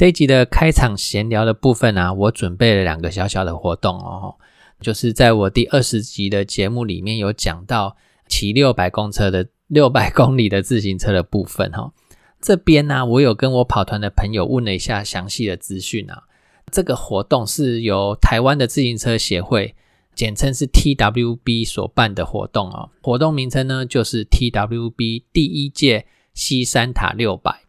这一集的开场闲聊的部分啊，我准备了两个小小的活动哦，就是在我第二十集的节目里面有讲到骑六百公车的六百公里的自行车的部分哈。这边呢，我有跟我跑团的朋友问了一下详细的资讯啊。这个活动是由台湾的自行车协会。简称是 TWB 所办的活动哦，活动名称呢就是 TWB 第一届西山塔六百。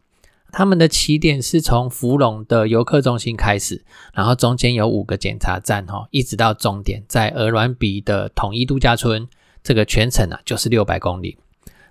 他们的起点是从福隆的游客中心开始，然后中间有五个检查站哈，一直到终点在鹅銮鼻的统一度假村。这个全程啊就是六百公里，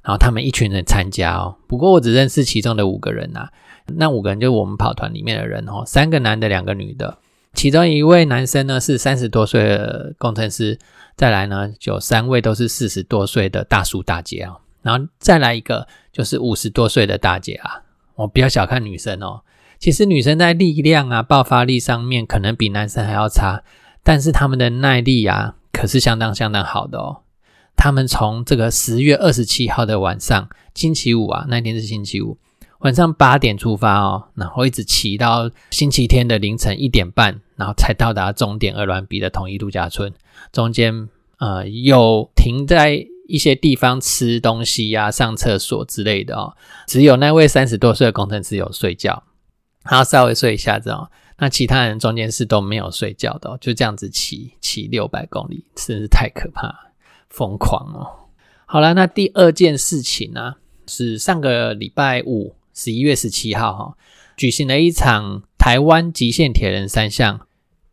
然后他们一群人参加哦。不过我只认识其中的五个人呐，那五个人就是我们跑团里面的人哦，三个男的，两个女的。其中一位男生呢是三十多岁的工程师，再来呢有三位都是四十多岁的大叔大姐啊，然后再来一个就是五十多岁的大姐啊。我不要小看女生哦，其实女生在力量啊、爆发力上面可能比男生还要差，但是他们的耐力啊可是相当相当好的哦。他们从这个十月二十七号的晚上，星期五啊，那天是星期五。晚上八点出发哦，然后一直骑到星期天的凌晨一点半，然后才到达终点——鹅銮鼻的统一度假村。中间呃有停在一些地方吃东西呀、上厕所之类的哦。只有那位三十多岁的工程师有睡觉，他稍微睡一下子哦。那其他人中间是都没有睡觉的，就这样子骑骑六百公里，真是太可怕、疯狂哦。好了，那第二件事情呢，是上个礼拜五。十一月十七号，哈，举行了一场台湾极限铁人三项。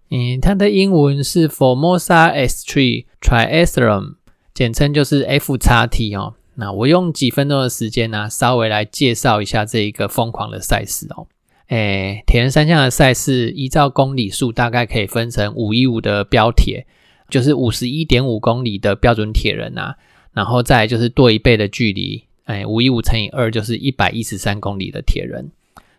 嗯，它的英文是 Formosa S Three Triathlon，简称就是 F 叉 T 哦。那我用几分钟的时间呢，稍微来介绍一下这一个疯狂的赛事哦。诶，铁人三项的赛事依照公里数，大概可以分成五一五的标铁，就是五十一点五公里的标准铁人啊，然后再就是多一倍的距离。哎，五一五乘以二就是一百一十三公里的铁人，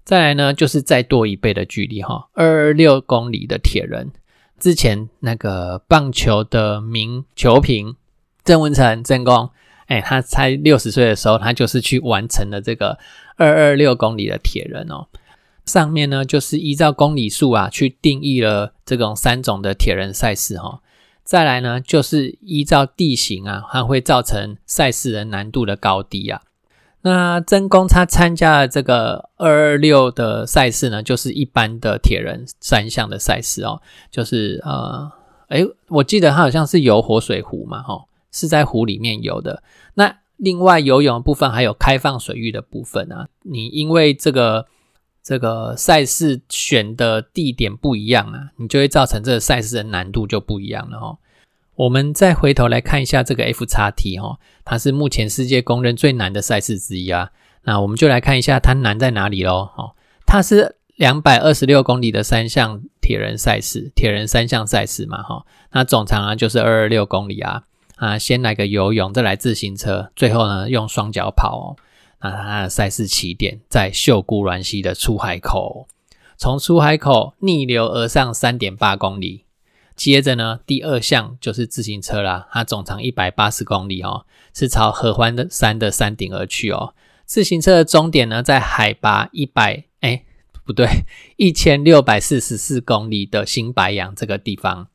再来呢就是再多一倍的距离哈，二二六公里的铁人。之前那个棒球的名球评郑文成郑公，哎，他才六十岁的时候，他就是去完成了这个二二六公里的铁人哦。上面呢就是依照公里数啊去定义了这种三种的铁人赛事哈。再来呢，就是依照地形啊，它会造成赛事的难度的高低啊。那真公他参加了这个二二六的赛事呢，就是一般的铁人三项的赛事哦，就是呃，诶，我记得他好像是游活水湖嘛，哈，是在湖里面游的。那另外游泳的部分还有开放水域的部分啊，你因为这个。这个赛事选的地点不一样啊，你就会造成这个赛事的难度就不一样了哦。我们再回头来看一下这个 F 叉 T 哈，它是目前世界公认最难的赛事之一啊。那我们就来看一下它难在哪里喽。哦，它是两百二十六公里的三项铁人赛事，铁人三项赛事嘛哈。那总长啊就是二二六公里啊啊，先来个游泳，再来自行车，最后呢用双脚跑哦。那它的赛事起点在秀姑峦溪的出海口，从出海口逆流而上三点八公里，接着呢，第二项就是自行车啦，它总长一百八十公里哦，是朝合欢的山的山顶而去哦。自行车的终点呢，在海拔一百哎不对一千六百四十四公里的新白杨这个地方。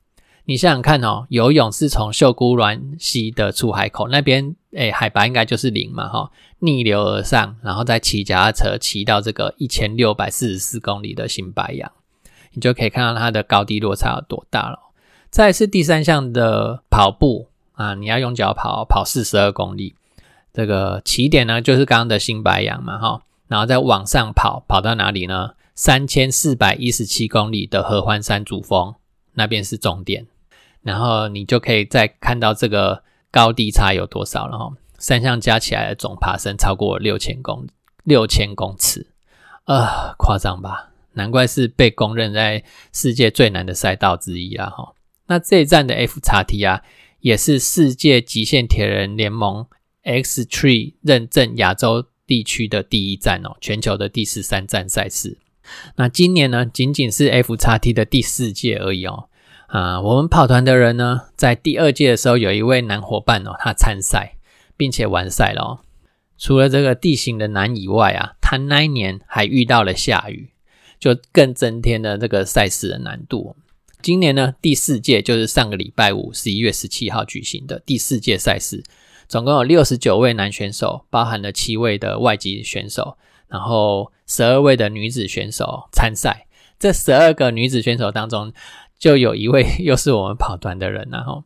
你想想看哦，游泳是从秀姑峦溪的出海口那边，哎，海拔应该就是零嘛，哈，逆流而上，然后再骑脚踏车骑到这个一千六百四十四公里的新白杨，你就可以看到它的高低落差有多大了。再是第三项的跑步啊，你要用脚跑，跑四十二公里，这个起点呢就是刚刚的新白杨嘛，哈，然后再往上跑，跑到哪里呢？三千四百一十七公里的合欢山主峰那边是终点。然后你就可以再看到这个高低差有多少了哈，三项加起来的总爬升超过六千公六千公尺，呃，夸张吧？难怪是被公认在世界最难的赛道之一啊！哈，那这一站的 F 叉 T 啊，也是世界极限铁人联盟 X Tree 认证亚洲地区的第一站哦，全球的第十三站赛事。那今年呢，仅仅是 F 叉 T 的第四届而已哦。啊，我们跑团的人呢，在第二届的时候，有一位男伙伴哦，他参赛并且完赛了。除了这个地形的难以外啊，他那一年还遇到了下雨，就更增添了这个赛事的难度。今年呢，第四届就是上个礼拜五，十一月十七号举行的第四届赛事，总共有六十九位男选手，包含了七位的外籍选手，然后十二位的女子选手参赛。这十二个女子选手当中，就有一位 又是我们跑团的人，然后，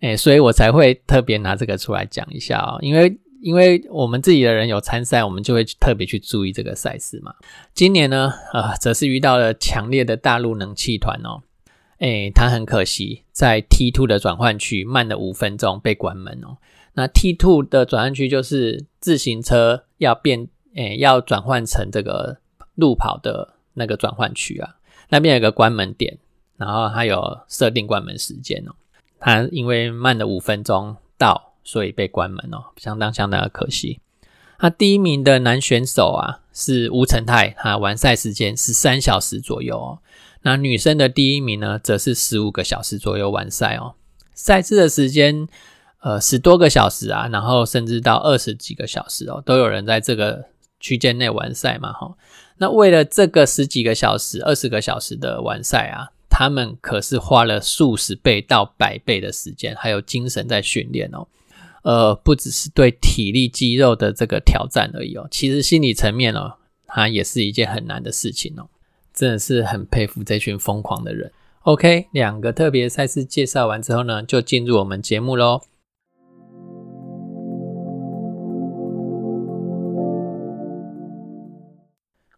哎，所以我才会特别拿这个出来讲一下哦，因为。因为我们自己的人有参赛，我们就会特别去注意这个赛事嘛。今年呢，呃，则是遇到了强烈的大陆冷气团哦，哎，他很可惜，在 T two 的转换区慢了五分钟被关门哦。那 T two 的转换区就是自行车要变，哎，要转换成这个路跑的那个转换区啊，那边有个关门点，然后它有设定关门时间哦。他因为慢了五分钟到。所以被关门哦，相当相当的可惜。那第一名的男选手啊是吴成泰，他完赛时间是三小时左右哦。那女生的第一名呢，则是十五个小时左右完赛哦。赛制的时间呃十多个小时啊，然后甚至到二十几个小时哦，都有人在这个区间内完赛嘛哈。那为了这个十几个小时、二十个小时的完赛啊，他们可是花了数十倍到百倍的时间，还有精神在训练哦。呃，不只是对体力肌肉的这个挑战而已哦，其实心理层面哦，它也是一件很难的事情哦，真的是很佩服这群疯狂的人。OK，两个特别赛事介绍完之后呢，就进入我们节目喽。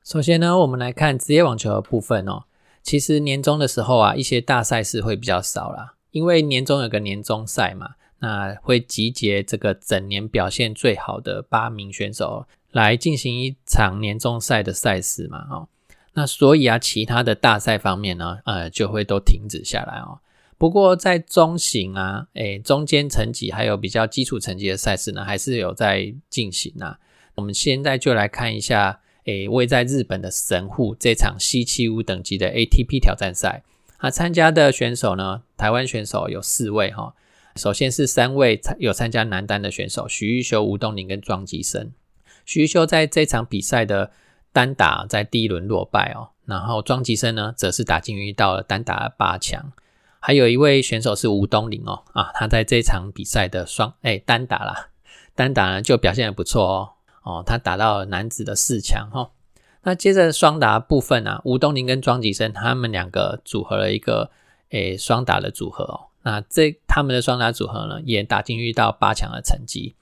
首先呢，我们来看职业网球的部分哦。其实年终的时候啊，一些大赛事会比较少啦，因为年终有个年终赛嘛。那会集结这个整年表现最好的八名选手来进行一场年终赛的赛事嘛？哦，那所以啊，其他的大赛方面呢，呃，就会都停止下来哦。不过在中型啊，诶，中间层级还有比较基础层级的赛事呢，还是有在进行啊。我们现在就来看一下，诶，位在日本的神户这场 C 七五等级的 ATP 挑战赛，啊，参加的选手呢，台湾选手有四位哈。首先是三位有参加男单的选手，许玉修、吴东林跟庄吉生。许玉修在这场比赛的单打在第一轮落败哦，然后庄吉生呢则是打进遇到了单打八强。还有一位选手是吴东林哦，啊，他在这场比赛的双哎单打啦，单打呢就表现的不错哦，哦，他打到男子的四强哈。那接着双打部分啊，吴东林跟庄吉生他们两个组合了一个诶双打的组合哦。那这他们的双打组合呢，也打进遇到八强的成绩。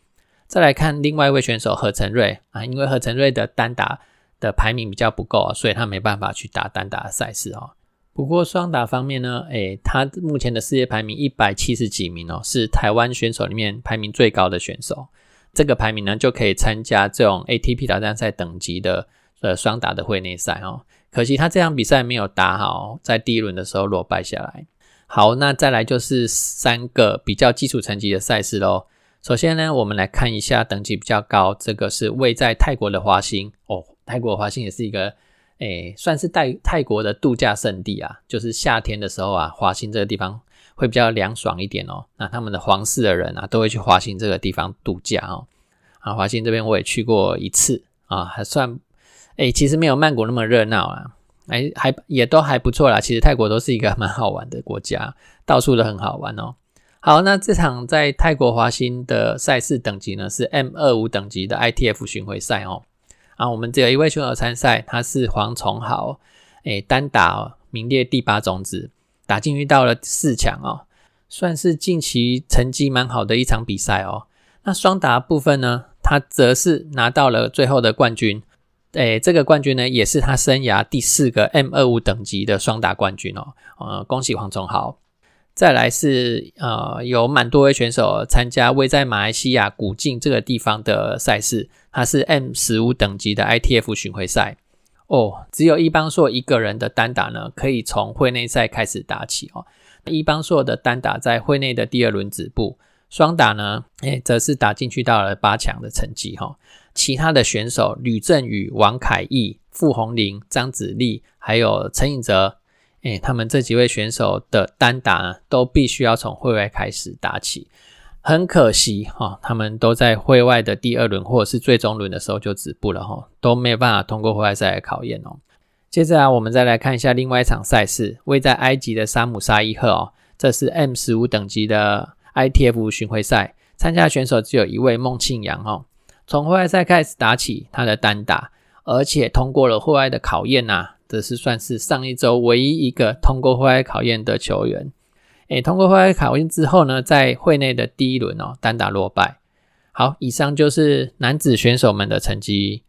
再来看另外一位选手何成瑞啊，因为何成瑞的单打的排名比较不够啊，所以他没办法去打单打的赛事哦。不过双打方面呢，诶，他目前的世界排名一百七十几名哦，是台湾选手里面排名最高的选手。这个排名呢，就可以参加这种 ATP 挑战赛等级的呃双打的会内赛哦。可惜他这场比赛没有打好，在第一轮的时候落败下来。好，那再来就是三个比较基础层级的赛事喽。首先呢，我们来看一下等级比较高，这个是位在泰国的华兴哦。泰国华兴也是一个诶，算是泰泰国的度假胜地啊。就是夏天的时候啊，华兴这个地方会比较凉爽一点哦。那他们的皇室的人啊，都会去华兴这个地方度假哦。啊，华兴这边我也去过一次啊，还算诶，其实没有曼谷那么热闹啊。哎，还也都还不错啦。其实泰国都是一个蛮好玩的国家，到处都很好玩哦。好，那这场在泰国华兴的赛事等级呢是 M 二五等级的 ITF 巡回赛哦。啊，我们只有一位选手参赛，他是黄崇豪，哎，单打名列第八种子，打进遇到了四强哦，算是近期成绩蛮好的一场比赛哦。那双打部分呢，他则是拿到了最后的冠军。诶，这个冠军呢，也是他生涯第四个 M 二五等级的双打冠军哦。呃，恭喜黄崇豪。再来是呃，有蛮多位选手参加位在马来西亚古晋这个地方的赛事，它是 M 十五等级的 ITF 巡回赛。哦，只有伊邦硕一个人的单打呢，可以从会内赛开始打起哦。伊邦硕的单打在会内的第二轮止步，双打呢，哎，则是打进去到了八强的成绩哈。其他的选手吕振宇、王凯毅、傅红林、张子立，还有陈颖哲，哎，他们这几位选手的单打呢，都必须要从会外开始打起。很可惜哈，他们都在会外的第二轮或者是最终轮的时候就止步了哈，都没有办法通过会外赛的考验哦。接着啊，我们再来看一下另外一场赛事，位在埃及的沙姆沙伊赫哦，这是 M 十五等级的 ITF 巡回赛，参加选手只有一位孟庆阳哦。从会外赛开始打起，他的单打，而且通过了会外的考验呐，这是算是上一周唯一一个通过会外考验的球员。诶，通过会外考验之后呢，在会内的第一轮哦，单打落败。好，以上就是男子选手们的成绩。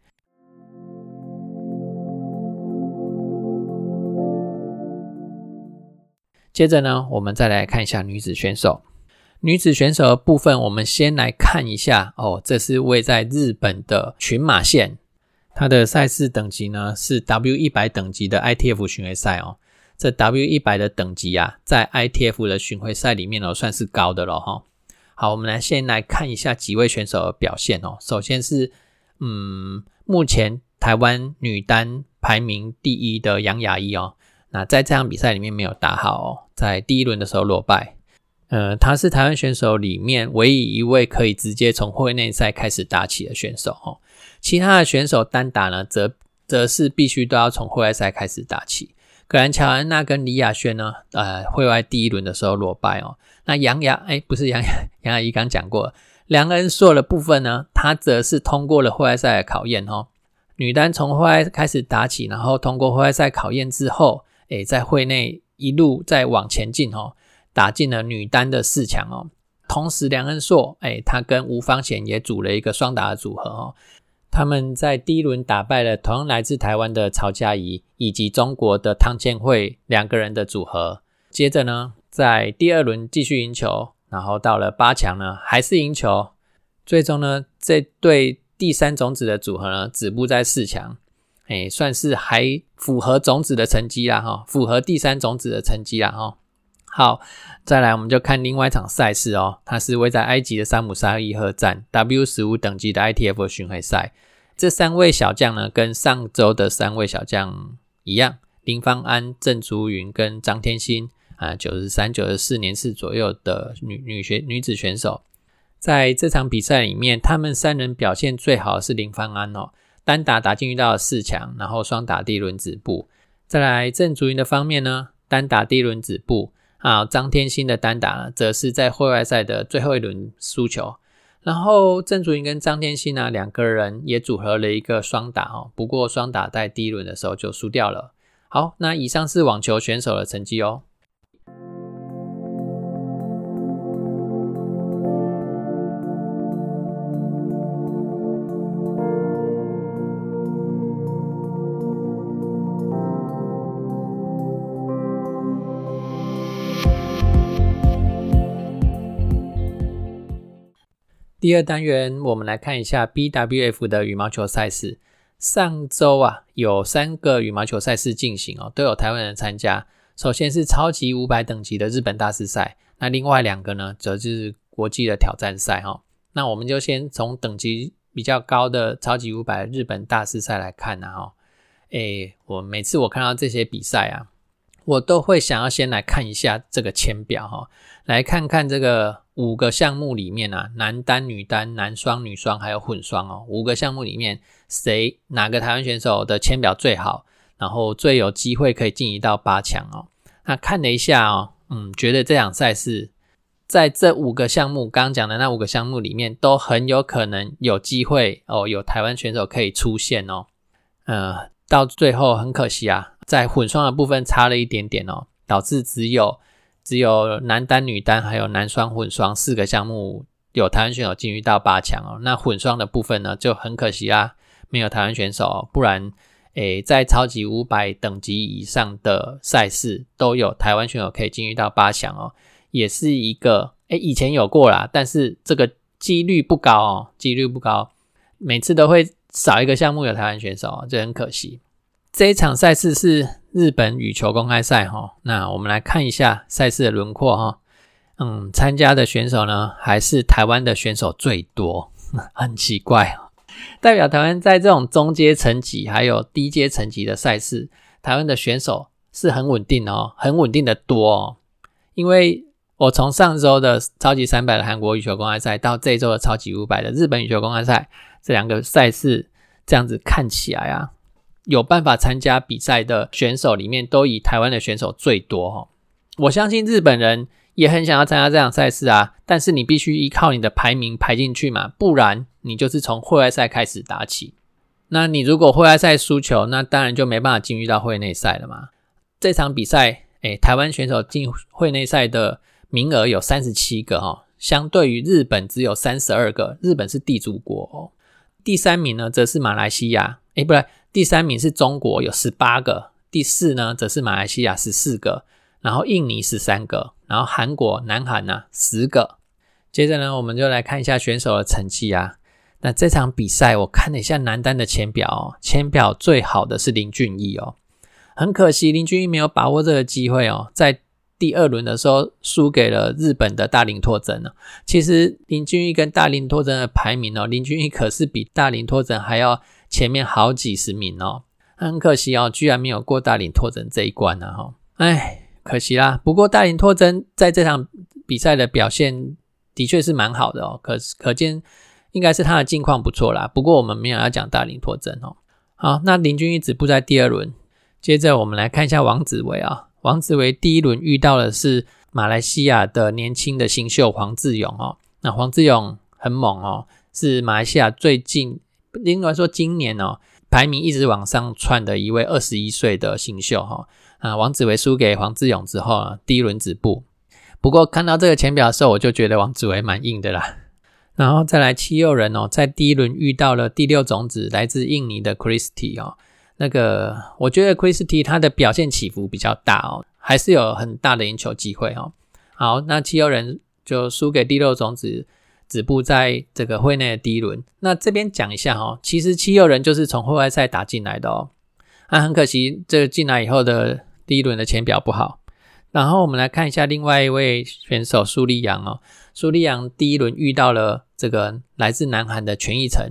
接着呢，我们再来看一下女子选手。女子选手的部分，我们先来看一下哦，这是位在日本的群马县，它的赛事等级呢是 W 一百等级的 ITF 巡回赛哦。这 W 一百的等级啊，在 ITF 的巡回赛里面哦，算是高的了哈。好，我们来先来看一下几位选手的表现哦。首先是，嗯，目前台湾女单排名第一的杨雅一哦，那在这场比赛里面没有打好哦，在第一轮的时候落败。呃，她是台湾选手里面唯一一位可以直接从会内赛开始打起的选手哦。其他的选手单打呢，则则是必须都要从会外赛开始打起。格兰乔安娜跟李亚轩呢，呃，会外第一轮的时候落败哦。那杨雅，哎，不是杨雅，杨雅怡刚讲过，梁恩硕的部分呢，他则是通过了会外赛的考验哦。女单从会外开始打起，然后通过会外赛考验之后，哎，在会内一路再往前进哦，打进了女单的四强哦。同时，梁恩硕，哎，他跟吴方贤也组了一个双打的组合哦。他们在第一轮打败了同样来自台湾的曹佳怡以及中国的汤建慧两个人的组合。接着呢，在第二轮继续赢球，然后到了八强呢，还是赢球。最终呢，这对第三种子的组合呢，止步在四强。哎，算是还符合种子的成绩啦，哈，符合第三种子的成绩啦，哈。好，再来我们就看另外一场赛事哦，它是位在埃及的沙姆沙伊赫站 W 十五等级的 ITF 巡回赛。这三位小将呢，跟上周的三位小将一样，林芳安、郑竹云跟张天心啊，九十三、九十四年次左右的女女选女子选手，在这场比赛里面，他们三人表现最好是林芳安哦，单打打进遇到了四强，然后双打第一轮止步。再来郑竹云的方面呢，单打第一轮止步啊，张天心的单打则是在户外赛的最后一轮输球。然后郑祖云跟张天心呢两个人也组合了一个双打哦，不过双打在第一轮的时候就输掉了。好，那以上是网球选手的成绩哦。第二单元，我们来看一下 BWF 的羽毛球赛事。上周啊，有三个羽毛球赛事进行哦，都有台湾人参加。首先是超级五百等级的日本大师赛，那另外两个呢，则是国际的挑战赛哈。那我们就先从等级比较高的超级五百日本大师赛来看呐哈。诶，我每次我看到这些比赛啊，我都会想要先来看一下这个签表哈，来看看这个。五个项目里面啊，男单、女单、男双、女双还有混双哦，五个项目里面，谁哪个台湾选手的签表最好，然后最有机会可以晋级到八强哦？那看了一下哦，嗯，觉得这场赛事在这五个项目刚刚讲的那五个项目里面，都很有可能有机会哦，有台湾选手可以出现哦。呃，到最后很可惜啊，在混双的部分差了一点点哦，导致只有。只有男单、女单还有男双、混双四个项目有台湾选手进入到八强哦。那混双的部分呢，就很可惜啦，没有台湾选手。哦不然，诶，在超级五百等级以上的赛事都有台湾选手可以进入到八强哦，也是一个诶，以前有过啦，但是这个几率不高哦，几率不高，每次都会少一个项目有台湾选手，哦这很可惜。这一场赛事是日本羽球公开赛哈。那我们来看一下赛事的轮廓哈。嗯，参加的选手呢，还是台湾的选手最多，很奇怪。代表台湾在这种中阶层级还有低阶层级的赛事，台湾的选手是很稳定哦，很稳定的多哦。因为我从上周的超级三百的韩国羽球公开赛到这周的超级五百的日本羽球公开赛，这两个赛事这样子看起来啊，有办法参加比赛的选手里面，都以台湾的选手最多哦。我相信日本人。也很想要参加这场赛事啊，但是你必须依靠你的排名排进去嘛，不然你就是从会外赛开始打起。那你如果会外赛输球，那当然就没办法进入到会内赛了嘛。这场比赛，诶，台湾选手进会内赛的名额有三十七个哈，相对于日本只有三十二个，日本是地主国哦。第三名呢，则是马来西亚，诶，不对，第三名是中国，有十八个，第四呢，则是马来西亚十四个。然后印尼十三个，然后韩国、南韩呢十个。接着呢，我们就来看一下选手的成绩啊。那这场比赛我看了一下男单的前表哦，前表最好的是林俊逸哦。很可惜林俊逸没有把握这个机会哦，在第二轮的时候输给了日本的大林拓真了。其实林俊逸跟大林拓真的排名哦，林俊逸可是比大林拓真还要前面好几十名哦。很可惜哦，居然没有过大林拓真这一关呢哈。哎。可惜啦，不过大林拓真在这场比赛的表现的确是蛮好的哦，可可见应该是他的近况不错啦。不过我们没有要讲大林拓真哦。好，那林俊一止步在第二轮，接着我们来看一下王子维啊。王子维第一轮遇到的是马来西亚的年轻的新秀黄志勇哦。那黄志勇很猛哦，是马来西亚最近应该说今年哦排名一直往上窜的一位二十一岁的新秀哈。啊，王子维输给黄志勇之后啊，第一轮止步。不过看到这个前表的时候，我就觉得王子维蛮硬的啦。然后再来七六人哦，在第一轮遇到了第六种子来自印尼的 Christy 哦。那个我觉得 Christy 他的表现起伏比较大哦，还是有很大的赢球机会哦。好，那七六人就输给第六种子，止步在这个会内的第一轮。那这边讲一下哦，其实七六人就是从户外赛打进来的哦。那很可惜，这进来以后的。第一轮的前表不好，然后我们来看一下另外一位选手苏利阳哦。苏利阳第一轮遇到了这个来自南韩的全益成，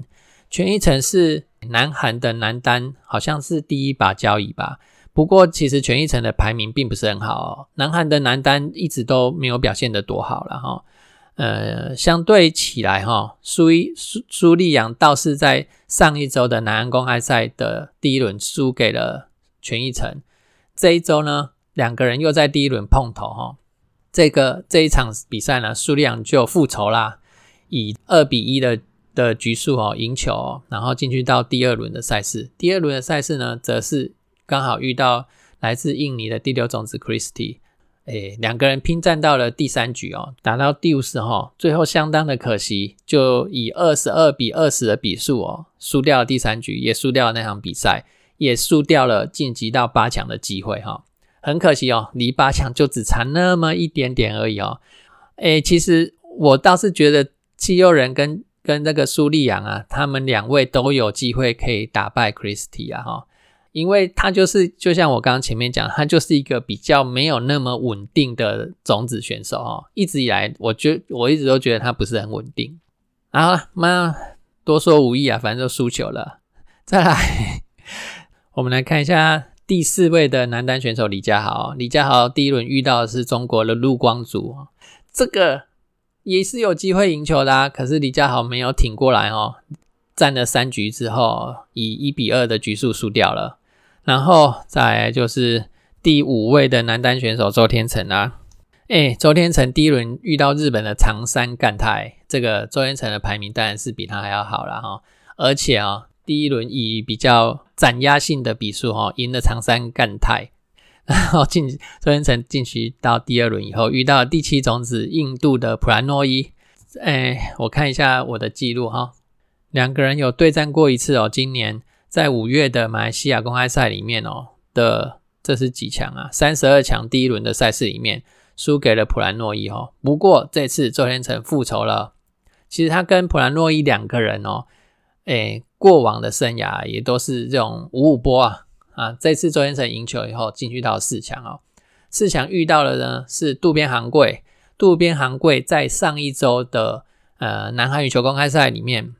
全益成是南韩的男单，好像是第一把交椅吧。不过其实全益成的排名并不是很好哦。南韩的男单一直都没有表现的多好了哈。呃，相对起来哈，苏一苏苏利扬倒是在上一周的南安公开赛的第一轮输给了全一成。这一周呢，两个人又在第一轮碰头哈。这个这一场比赛呢，苏利扬就复仇啦，以二比一的的局数哦赢球，然后进去到第二轮的赛事。第二轮的赛事呢，则是刚好遇到来自印尼的第六种子 Christy，哎，两个人拼战到了第三局哦，打到第五十哈，最后相当的可惜，就以二十二比二十的比数哦，输掉了第三局，也输掉了那场比赛。也输掉了晋级到八强的机会哈，很可惜哦，离八强就只差那么一点点而已哦。诶，其实我倒是觉得七六人跟跟那个苏利扬啊，他们两位都有机会可以打败 Christy 啊哈，因为他就是就像我刚刚前面讲，他就是一个比较没有那么稳定的种子选手哦，一直以来我觉我一直都觉得他不是很稳定。啊，妈多说无益啊，反正就输球了，再来。我们来看一下第四位的男单选手李佳豪。李佳豪第一轮遇到的是中国的陆光祖，这个也是有机会赢球的，啊可是李佳豪没有挺过来哦，战了三局之后，以一比二的局数输掉了。然后再就是第五位的男单选手周天成啊，哎，周天成第一轮遇到日本的长山干太，这个周天成的排名当然是比他还要好了哈，而且啊。第一轮以比较斩压性的比数哈赢了长山干太，然后进周天成进去到第二轮以后遇到第七种子印度的普兰诺伊，哎，我看一下我的记录哈，两个人有对战过一次哦，今年在五月的马来西亚公开赛里面哦的这是几强啊？三十二强第一轮的赛事里面输给了普兰诺伊哦，不过这次周天成复仇了，其实他跟普兰诺伊两个人哦，诶。过往的生涯也都是这种五五波啊，啊，这次周天成赢球以后进去到四强哦。四强遇到的呢是渡边航贵，渡边航贵在上一周的呃南韩羽球公开赛里面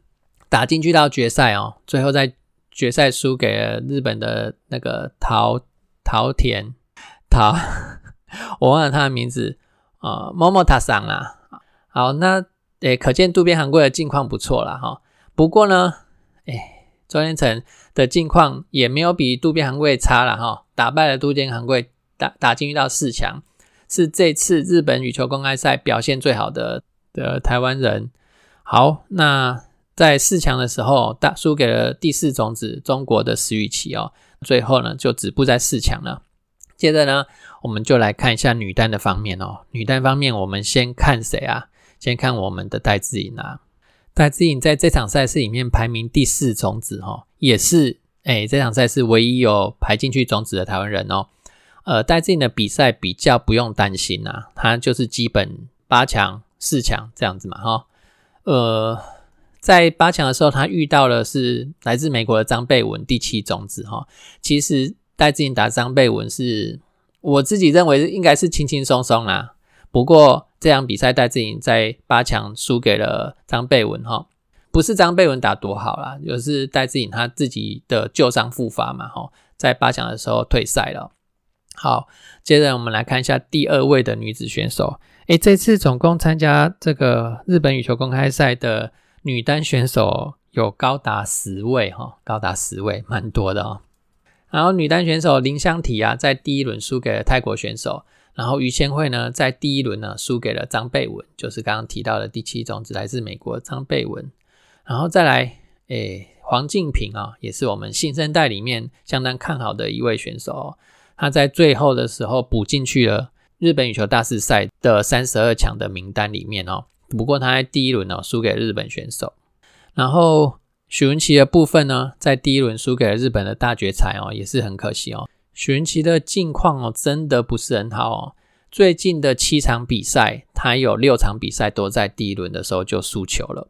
打进去到决赛哦，最后在决赛输给了日本的那个桃桃田桃，我忘了他的名字啊，某某塔桑啦。好，那诶，可见渡边航贵的境况不错了哈。不过呢，诶，周天成的境况也没有比渡边航贵差了哈，打败了渡边航贵。打打进到四强，是这次日本羽球公开赛表现最好的的台湾人。好，那在四强的时候，大输给了第四种子中国的石宇奇哦。最后呢，就止步在四强了。接着呢，我们就来看一下女单的方面哦。女单方面，我们先看谁啊？先看我们的戴资颖啊。戴资颖在这场赛事里面排名第四种子哈，也是哎，这场赛事唯一有排进去种子的台湾人哦。呃，戴资颖的比赛比较不用担心呐，她就是基本八强、四强这样子嘛，哈。呃，在八强的时候，他遇到了是来自美国的张贝文，第七种子，哈。其实戴志颖打张贝文是，我自己认为应该是轻轻松松啦。不过这场比赛戴志颖在八强输给了张贝文，哈，不是张贝文打多好啦，就是戴志颖他自己的旧伤复发嘛，哈，在八强的时候退赛了。好，接着我们来看一下第二位的女子选手。诶，这次总共参加这个日本羽球公开赛的女单选手有高达十位，哈，高达十位，蛮多的哦。然后女单选手林香缇啊，在第一轮输给了泰国选手。然后于千惠呢，在第一轮呢输给了张贝文，就是刚刚提到的第七种子来自美国张贝文。然后再来，诶，黄静平啊，也是我们新生代里面相当看好的一位选手。他在最后的时候补进去了日本羽球大师赛的三十二强的名单里面哦。不过他在第一轮哦输给日本选手，然后许文琪的部分呢，在第一轮输给了日本的大决赛哦，也是很可惜哦。许文琪的近况哦真的不是很好哦。最近的七场比赛，他有六场比赛都在第一轮的时候就输球了。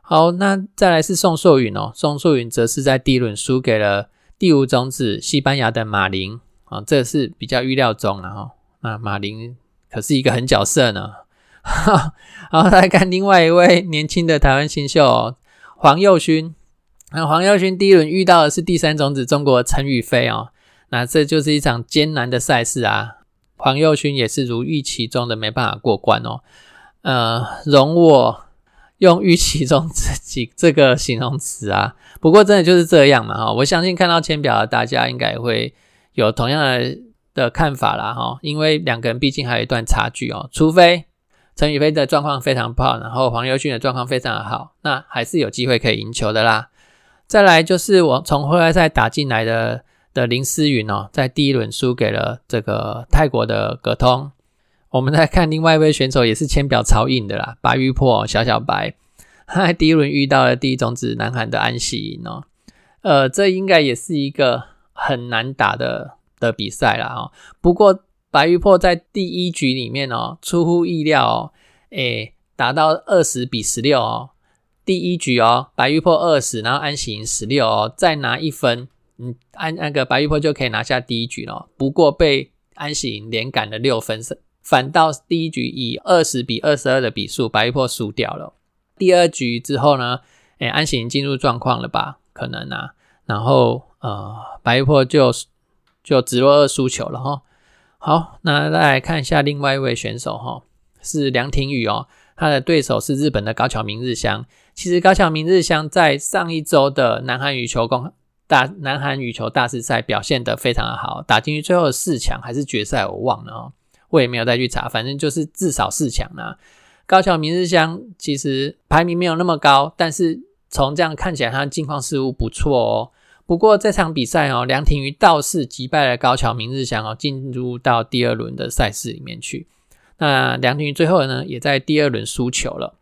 好，那再来是宋硕允哦，宋硕允则是在第一轮输给了第五种子西班牙的马林。啊，这是比较预料中的哈。那马林可是一个狠角色呢。好，来看另外一位年轻的台湾新秀黄佑勋。那黄佑勋第一轮遇到的是第三种子中国陈宇飞哦。那这就是一场艰难的赛事啊。黄佑勋也是如预期中的没办法过关哦。呃，容我用预期中这几这个形容词啊。不过真的就是这样嘛哈。我相信看到签表的大家应该会。有同样的的看法啦，哈，因为两个人毕竟还有一段差距哦。除非陈宇飞的状况非常不好，然后黄优勋的状况非常的好，那还是有机会可以赢球的啦。再来就是我从后来赛打进来的的林思云哦，在第一轮输给了这个泰国的葛通。我们再看另外一位选手，也是签表超硬的啦，白玉破小小白，他在第一轮遇到了第一种子南韩的安喜莹哦，呃，这应该也是一个。很难打的的比赛了哦。不过白玉破在第一局里面哦，出乎意料哦，诶，打到二十比十六哦。第一局哦，白玉破二十，然后安喜赢十六哦，再拿一分，嗯，安那个白玉破就可以拿下第一局了。不过被安喜赢连赶了六分，反倒第一局以二十比二十二的比数，白玉破输掉了。第二局之后呢，诶，安喜赢进入状况了吧？可能啊，然后。呃，白玉破就就直落二输球了哈。好，那再来看一下另外一位选手哈，是梁廷宇哦，他的对手是日本的高桥明日香。其实高桥明日香在上一周的南韩羽球公大南韩羽球大师赛表现得非常的好，打进去最后的四强还是决赛我忘了哦，我也没有再去查，反正就是至少四强啦。高桥明日香其实排名没有那么高，但是从这样看起来，他的近况似乎不错哦。不过这场比赛哦，梁廷瑜倒是击败了高桥明日香哦，进入到第二轮的赛事里面去。那梁廷瑜最后呢，也在第二轮输球了。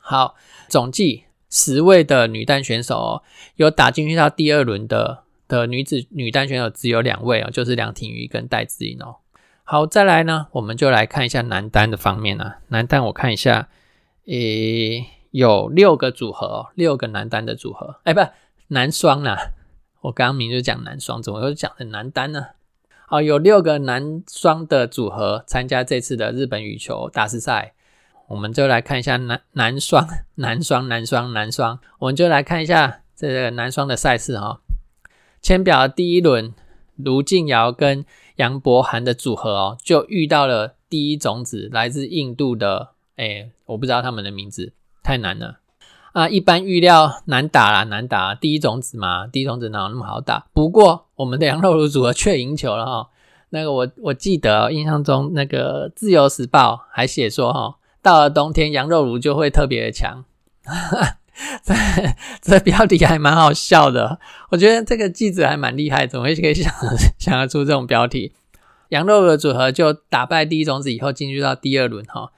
好，总计十位的女单选手哦，有打进去到第二轮的的女子女单选手只有两位哦，就是梁廷瑜跟戴资颖哦。好，再来呢，我们就来看一下男单的方面啊。男单我看一下，诶，有六个组合，六个男单的组合，哎，不，男双啦。我刚刚明明就讲男双，怎么又讲成男单呢？好，有六个男双的组合参加这次的日本羽球大师赛，我们就来看一下男男双、男双、男双、男双，我们就来看一下这个男双的赛事哈。签表的第一轮，卢静瑶跟杨博涵的组合哦，就遇到了第一种子来自印度的，哎，我不知道他们的名字，太难了。啊，一般预料难打啦，难打。第一种子嘛，第一种子哪有那么好打？不过我们的羊肉炉组合却赢球了哈。那个我我记得印象中，那个自由时报还写说哈，到了冬天羊肉炉就会特别的强。这这标题还蛮好笑的，我觉得这个记者还蛮厉害，怎么会可以想想得出这种标题？羊肉的组合就打败第一种子以后，进入到第二轮哈。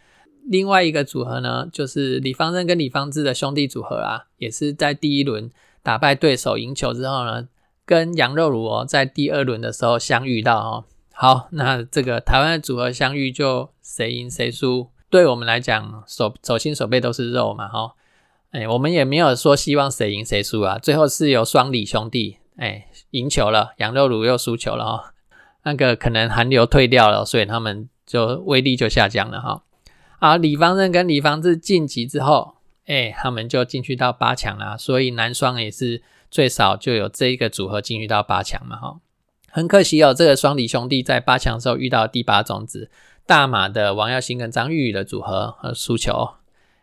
另外一个组合呢，就是李方正跟李方志的兄弟组合啊，也是在第一轮打败对手赢球之后呢，跟杨肉如哦，在第二轮的时候相遇到哦。好，那这个台湾的组合相遇就谁赢谁输，对我们来讲手手心手背都是肉嘛哈。哎，我们也没有说希望谁赢谁输啊，最后是由双李兄弟哎赢球了，杨肉如又输球了哈。那个可能韩流退掉了，所以他们就威力就下降了哈。啊，李方正跟李方志晋级之后，哎，他们就进去到八强啦。所以男双也是最少就有这一个组合进去到八强嘛，哈。很可惜哦，这个双李兄弟在八强时候遇到第八种子大马的王耀新跟张玉宇的组合和输球。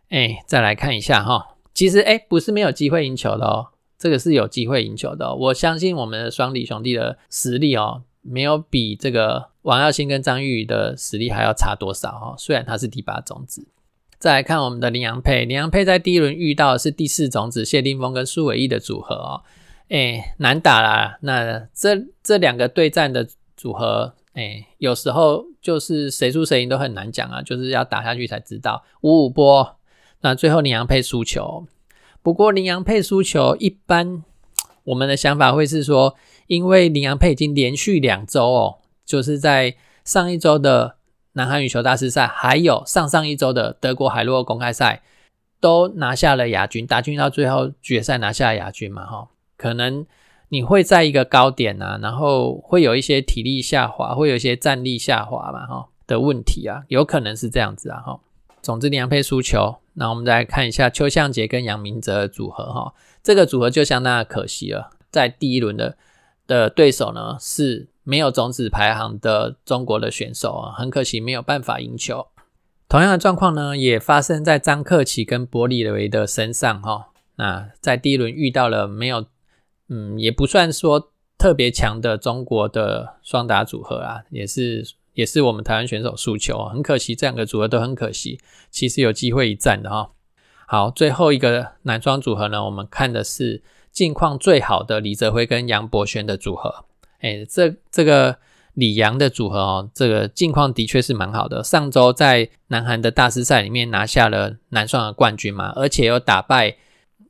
哎，再来看一下哈，其实哎，不是没有机会赢球的哦，这个是有机会赢球的。我相信我们的双李兄弟的实力哦。没有比这个王耀新跟张玉宇的实力还要差多少哈？虽然他是第八种子。再来看我们的林洋配，林洋配在第一轮遇到的是第四种子谢定峰跟苏伟毅的组合哦，哎，难打啦。那这这两个对战的组合，哎，有时候就是谁输谁赢都很难讲啊，就是要打下去才知道。五五波，那最后林洋配输球。不过林洋配输球，一般我们的想法会是说。因为林洋配已经连续两周哦，就是在上一周的南韩羽球大师赛，还有上上一周的德国海洛公开赛，都拿下了亚军，打进到最后决赛拿下亚军嘛，哈，可能你会在一个高点啊，然后会有一些体力下滑，会有一些战力下滑嘛，哈的问题啊，有可能是这样子啊，哈。总之林洋配输球，那我们再来看一下邱向杰跟杨明哲的组合，哈，这个组合就相当的可惜了，在第一轮的。的对手呢是没有种子排行的中国的选手啊，很可惜没有办法赢球。同样的状况呢，也发生在张克奇跟伯里维的身上哈。那在第一轮遇到了没有，嗯，也不算说特别强的中国的双打组合啊，也是也是我们台湾选手输球，很可惜，这两个组合都很可惜，其实有机会一战的哈。好，最后一个男双组合呢，我们看的是。近况最好的李泽辉跟杨博轩的组合，哎，这这个李杨的组合哦，这个近况的确是蛮好的。上周在南韩的大师赛里面拿下了男双的冠军嘛，而且又打败，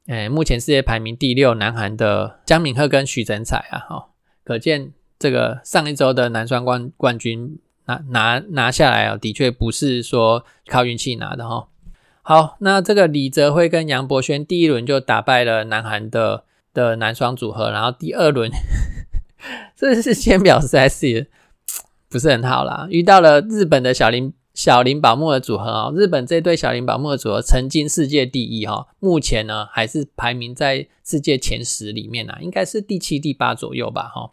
哎，目前世界排名第六南韩的姜敏赫跟徐真彩啊，哈，可见这个上一周的男双冠冠军拿拿拿下来啊，的确不是说靠运气拿的哈。好，那这个李泽辉跟杨博轩第一轮就打败了南韩的。的男双组合，然后第二轮，这是先表实在是不是很好啦。遇到了日本的小林小林宝木的组合啊，日本这对小林宝木的组合曾经世界第一哈，目前呢还是排名在世界前十里面啊，应该是第七、第八左右吧哈。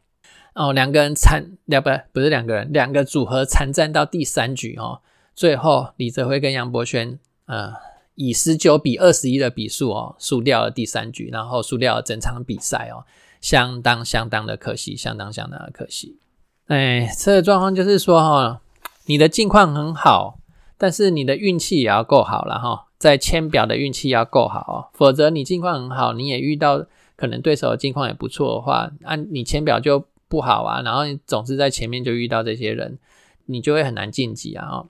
哦，两个人参两不不是两个人，两个组合参战到第三局哦，最后李泽辉跟杨博轩呃。以十九比二十一的比数哦，输掉了第三局，然后输掉了整场比赛哦，相当相当的可惜，相当相当的可惜。哎，这个状况就是说哈，你的境况很好，但是你的运气也要够好了哈，在签表的运气要够好哦，否则你境况很好，你也遇到可能对手的境况也不错的话，按你签表就不好啊，然后你总是在前面就遇到这些人，你就会很难晋级啊。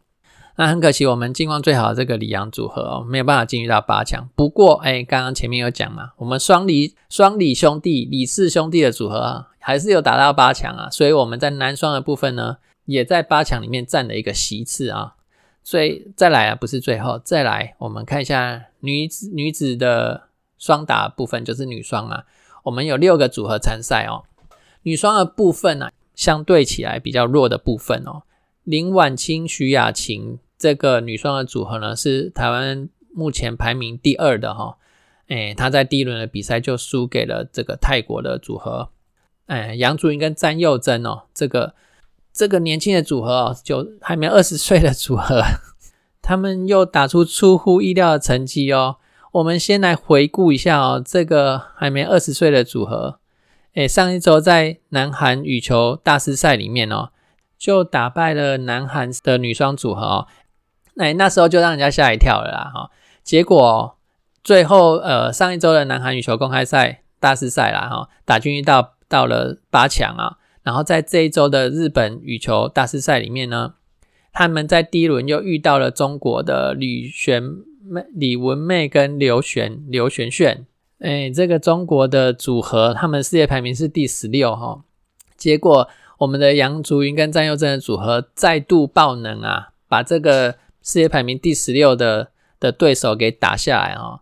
那很可惜，我们近况最好的这个李阳组合哦，没有办法进入到八强。不过，哎，刚刚前面有讲嘛，我们双李双李兄弟、李氏兄弟的组合啊，还是有打到八强啊。所以我们在男双的部分呢，也在八强里面占了一个席次啊。所以再来啊，不是最后，再来，我们看一下女子女子的双打部分，就是女双啊。我们有六个组合参赛哦。女双的部分呢，相对起来比较弱的部分哦。林婉清、徐雅琴这个女双的组合呢，是台湾目前排名第二的哈。哎，她在第一轮的比赛就输给了这个泰国的组合。哎，杨竹英跟詹佑珍哦，这个这个年轻的组合哦，就还没二十岁的组合，他们又打出出乎意料的成绩哦。我们先来回顾一下哦，这个还没二十岁的组合，哎，上一周在南韩羽球大师赛里面哦，就打败了南韩的女双组合哦，那那时候就让人家吓一跳了啦哈。结果最后呃，上一周的南韩羽球公开赛大师赛啦哈，打进到到了八强啊，然后在这一周的日本羽球大师赛里面呢，他们在第一轮又遇到了中国的李璇妹。李文妹跟刘璇、刘璇璇，哎，这个中国的组合，他们世界排名是第十六哈。结果我们的杨竹云跟张佑珍的组合再度爆能啊，把这个世界排名第十六的的对手给打下来哦。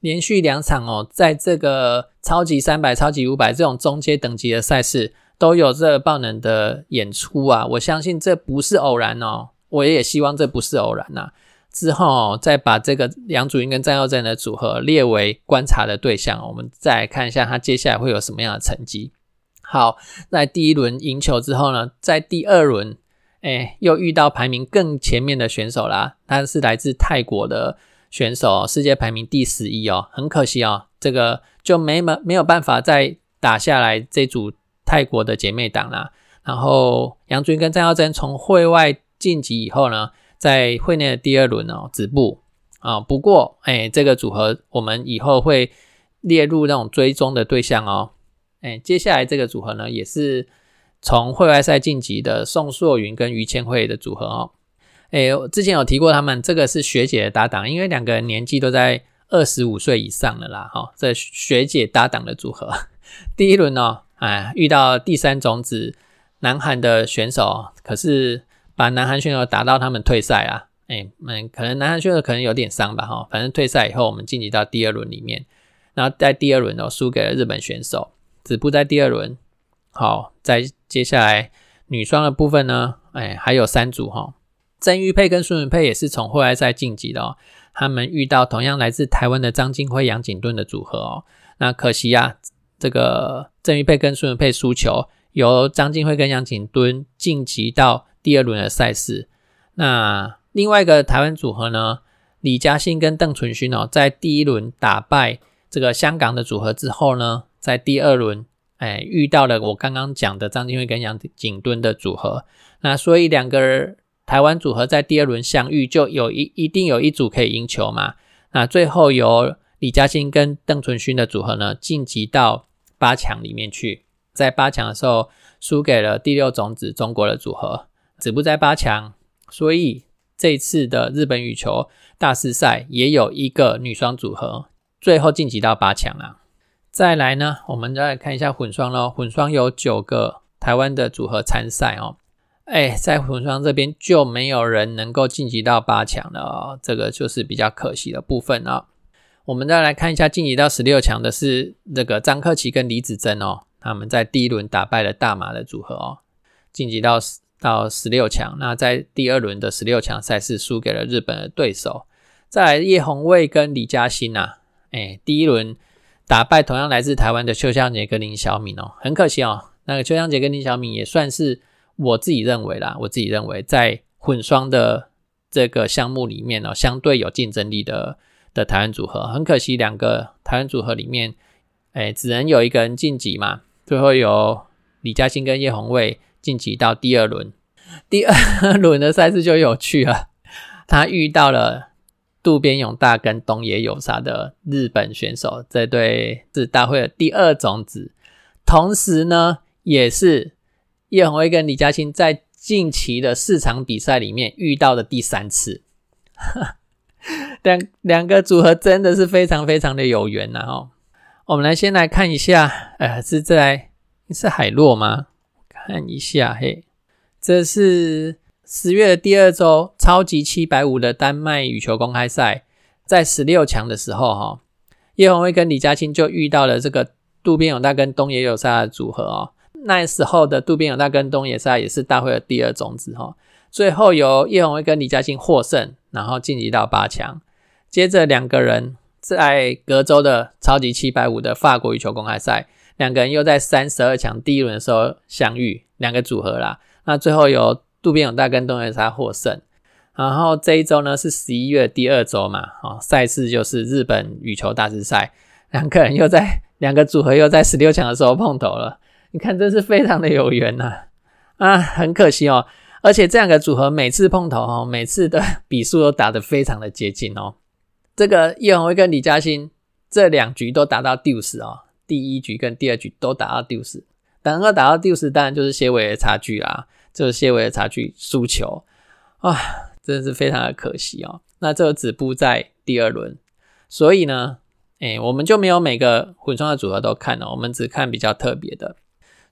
连续两场哦，在这个超级三百、超级五百这种中阶等级的赛事，都有这爆能的演出啊。我相信这不是偶然哦，我也希望这不是偶然呐。之后再把这个杨祖英跟张耀正的组合列为观察的对象，我们再看一下他接下来会有什么样的成绩。好，在第一轮赢球之后呢，在第二轮，哎，又遇到排名更前面的选手啦，他是来自泰国的选手，世界排名第十一哦，很可惜哦，这个就没没没有办法再打下来这组泰国的姐妹档啦。然后杨军跟张耀珍从会外晋级以后呢？在会内的第二轮哦，止步啊。不过，哎，这个组合我们以后会列入那种追踪的对象哦。哎，接下来这个组合呢，也是从会外赛晋级的宋硕云跟于千惠的组合哦。哎，之前有提过他们，这个是学姐的搭档，因为两个人年纪都在二十五岁以上了啦。哈，这学姐搭档的组合，第一轮哦，哎，遇到第三种子南韩的选手，可是。把南韩选手打到他们退赛啊，哎，嗯，可能南韩选手可能有点伤吧，哈，反正退赛以后，我们晋级到第二轮里面，然后在第二轮哦输给了日本选手，止步在第二轮。好，在接下来女双的部分呢，哎，还有三组哈，曾玉佩跟孙允佩也是从后来赛晋级的哦，他们遇到同样来自台湾的张金辉、杨景敦的组合哦，那可惜呀，这个曾玉佩跟孙文佩输球，由张金辉跟杨景敦晋级到。第二轮的赛事，那另外一个台湾组合呢，李嘉欣跟邓淳勋哦，在第一轮打败这个香港的组合之后呢，在第二轮哎遇到了我刚刚讲的张金惠跟杨景敦的组合，那所以两个台湾组合在第二轮相遇，就有一一定有一组可以赢球嘛。那最后由李嘉欣跟邓淳勋的组合呢晋级到八强里面去，在八强的时候输给了第六种子中国的组合。止步在八强，所以这次的日本羽球大师赛也有一个女双组合最后晋级到八强了。再来呢，我们再来看一下混双喽。混双有九个台湾的组合参赛哦。哎，在混双这边就没有人能够晋级到八强了哦，这个就是比较可惜的部分啊。我们再来看一下晋级到十六强的是这个张克奇跟李子珍哦，他们在第一轮打败了大马的组合哦，晋级到。到十六强，那在第二轮的十六强赛事输给了日本的对手。再来叶红卫跟李嘉欣呐，哎，第一轮打败同样来自台湾的邱香杰跟林小敏哦，很可惜哦，那个邱香杰跟林小敏也算是我自己认为啦，我自己认为在混双的这个项目里面哦，相对有竞争力的的台湾组合，很可惜两个台湾组合里面，哎，只能有一个人晋级嘛，最后由李嘉欣跟叶红卫。晋级到第二轮，第二轮的赛事就有趣了。他遇到了渡边勇大跟东野有沙的日本选手，这对是大会的第二种子。同时呢，也是叶红威跟李嘉欣在近期的四场比赛里面遇到的第三次。两两个组合真的是非常非常的有缘呐！哦，我们来先来看一下，呃，是在是海洛吗？看一下，嘿，这是十月的第二周超级七百五的丹麦羽球公开赛，在十六强的时候，哈，叶红卫跟李佳欣就遇到了这个渡边勇大跟东野有沙的组合哦。那时候的渡边勇大跟东野沙也是大会的第二种子哈。最后由叶红威跟李嘉欣获胜，然后晋级到八强。接着两个人在隔周的超级七百五的法国羽球公开赛，两个人又在三十二强第一轮的时候相遇，两个组合啦。那最后由渡边勇大跟东野沙获胜。然后这一周呢是十一月第二周嘛，哦，赛事就是日本羽球大师赛，两个人又在两个组合又在十六强的时候碰头了。你看，真是非常的有缘呐！啊，很可惜哦。而且这两个组合每次碰头哦，每次的比数都打得非常的接近哦。这个叶宏威跟李嘉欣这两局都打到第五十哦，第一局跟第二局都打到第五十，能够打到第五十，当然就是些微的差距啦，是些微的差距输球啊，真的是非常的可惜哦。那这个止步在第二轮，所以呢，哎，我们就没有每个混双的组合都看了，我们只看比较特别的。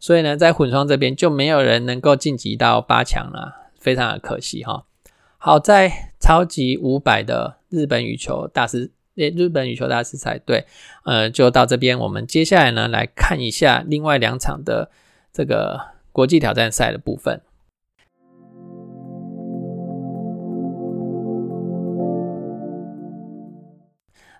所以呢，在混双这边就没有人能够晋级到八强了，非常的可惜哈。好在超级五百的日本羽球大师，诶，日本羽球大师赛，对，呃，就到这边。我们接下来呢，来看一下另外两场的这个国际挑战赛的部分。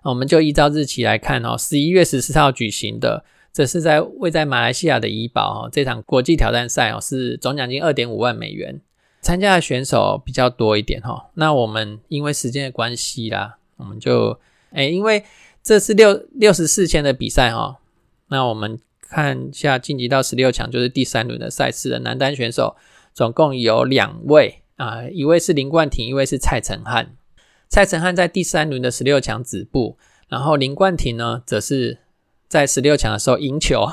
我们就依照日期来看哦，十一月十四号举行的。这是在位在马来西亚的怡保哦，这场国际挑战赛哦是总奖金二点五万美元，参加的选手比较多一点哈。那我们因为时间的关系啦，我们就哎，因为这是六六十四千的比赛哈，那我们看一下晋级到十六强就是第三轮的赛事的男单选手，总共有两位啊，一位是林冠廷，一位是蔡成汉。蔡成汉在第三轮的十六强止步，然后林冠廷呢则是。在十六强的时候赢球，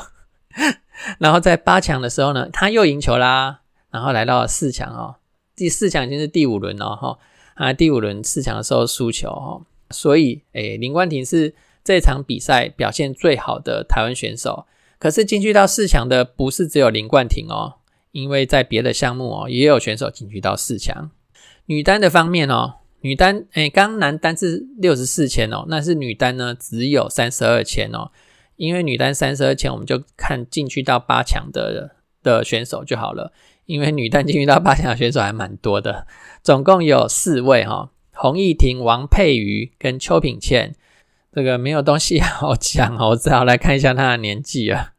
然后在八强的时候呢，他又赢球啦，然后来到了四强哦，第四强已经是第五轮了哈，啊，第五轮四强的时候输球哈，所以诶，林冠廷是这场比赛表现最好的台湾选手，可是进去到四强的不是只有林冠廷哦，因为在别的项目哦，也有选手进去到四强。女单的方面哦，女单诶，刚男单是六十四千哦，那是女单呢只有三十二千哦。因为女单三十二强，我们就看进去到八强的的选手就好了。因为女单进去到八强的选手还蛮多的，总共有四位哈：洪逸婷、王佩瑜跟邱品倩。这个没有东西好讲哦，我只好来看一下她的年纪啊。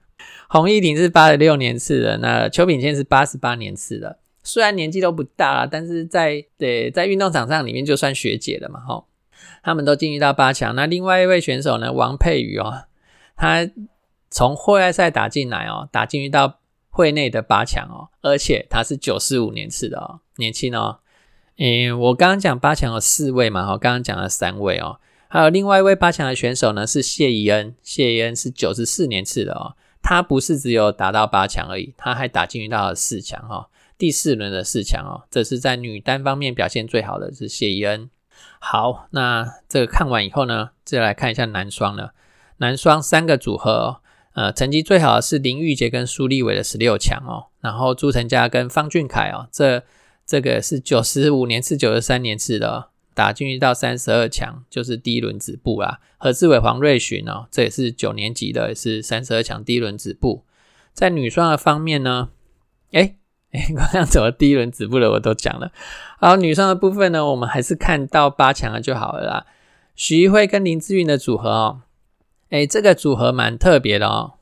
洪逸婷是八十六年次的，那邱品倩是八十八年次的。虽然年纪都不大了，但是在对在运动场上里面就算学姐了嘛哈。他们都进入到八强。那另外一位选手呢，王佩瑜哦。他从户外赛打进来哦，打进去到会内的八强哦，而且他是九四五年次的哦，年轻哦。嗯，我刚刚讲八强有四位嘛，哈，刚刚讲了三位哦，还有另外一位八强的选手呢是谢怡恩，谢怡恩是九十四年次的哦，他不是只有打到八强而已，他还打进去到了四强哈，第四轮的四强哦，这是在女单方面表现最好的是谢怡恩。好，那这个看完以后呢，再来看一下男双了。男双三个组合，呃，成绩最好的是林玉杰跟苏立伟的十六强哦，然后朱成佳跟方俊凯哦，这这个是九十五年次、九十三年次的，打进去到三十二强，就是第一轮止步啦。何志伟、黄瑞寻哦，这也是九年级的，是三十二强第一轮止步。在女双的方面呢，哎 哎，刚刚怎么第一轮止步了？我都讲了。好，女生的部分呢，我们还是看到八强了就好了啦。许一辉跟林志韵的组合哦。哎，这个组合蛮特别的哦。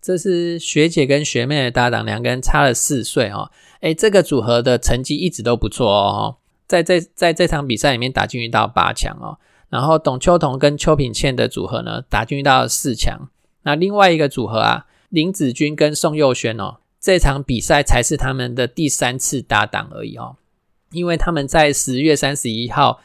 这是学姐跟学妹的搭档，两个人差了四岁哦。哎，这个组合的成绩一直都不错哦，在这在这场比赛里面打进去到八强哦。然后董秋彤跟邱品倩的组合呢，打进去到四强。那另外一个组合啊，林子君跟宋佑轩哦，这场比赛才是他们的第三次搭档而已哦，因为他们在十月三十一号。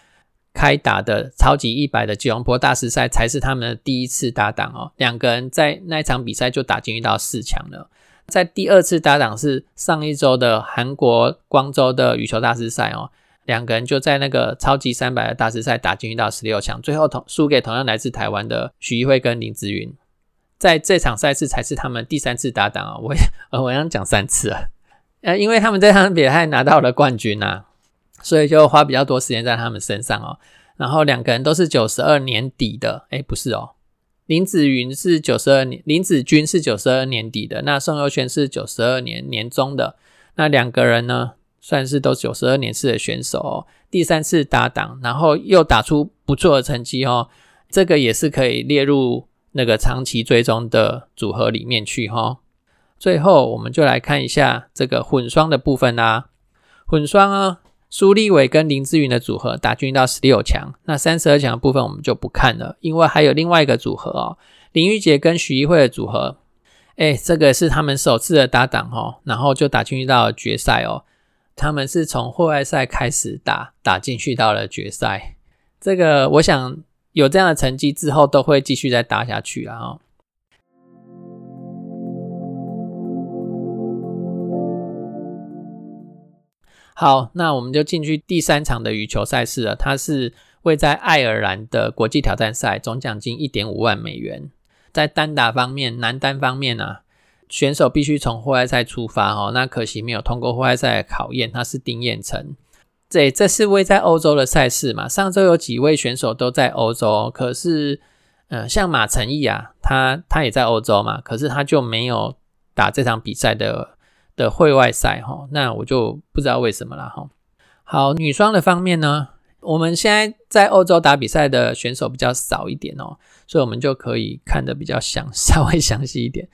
开打的超级一百的吉隆坡大师赛才是他们的第一次搭档哦，两个人在那一场比赛就打进到四强了。在第二次搭档是上一周的韩国光州的羽球大师赛哦，两个人就在那个超级三百的大师赛打进到十六强，最后同输给同样来自台湾的许一慧跟林志云。在这场赛事才是他们第三次搭档啊，我 呃我想讲三次啊，呃，因为他们这场比赛拿到了冠军呐。所以就花比较多时间在他们身上哦。然后两个人都是九十二年底的，哎，不是哦，林子云是九十二年，林子君是九十二年底的，那宋佑轩是九十二年年中的，那两个人呢，算是都九十二年次的选手哦。第三次搭档，然后又打出不错的成绩哦，这个也是可以列入那个长期追踪的组合里面去哈。最后，我们就来看一下这个混双的部分啦。混双啊。苏立伟跟林志云的组合打进到十六强，那三十二强的部分我们就不看了，因为还有另外一个组合哦，林玉杰跟许一慧的组合，哎，这个是他们首次的搭档哦，然后就打进去到决赛哦，他们是从户外赛开始打，打进去到了决赛，这个我想有这样的成绩之后都会继续再打下去了哦。好，那我们就进去第三场的羽球赛事了。它是位在爱尔兰的国际挑战赛，总奖金一点五万美元。在单打方面，男单方面啊，选手必须从户外赛出发哦。那可惜没有通过户外赛的考验，他是丁彦成。这这是位在欧洲的赛事嘛？上周有几位选手都在欧洲，可是，呃，像马成义啊，他他也在欧洲嘛，可是他就没有打这场比赛的。的会外赛哈，那我就不知道为什么了哈。好，女双的方面呢，我们现在在欧洲打比赛的选手比较少一点哦，所以我们就可以看的比较详，稍微详细一点。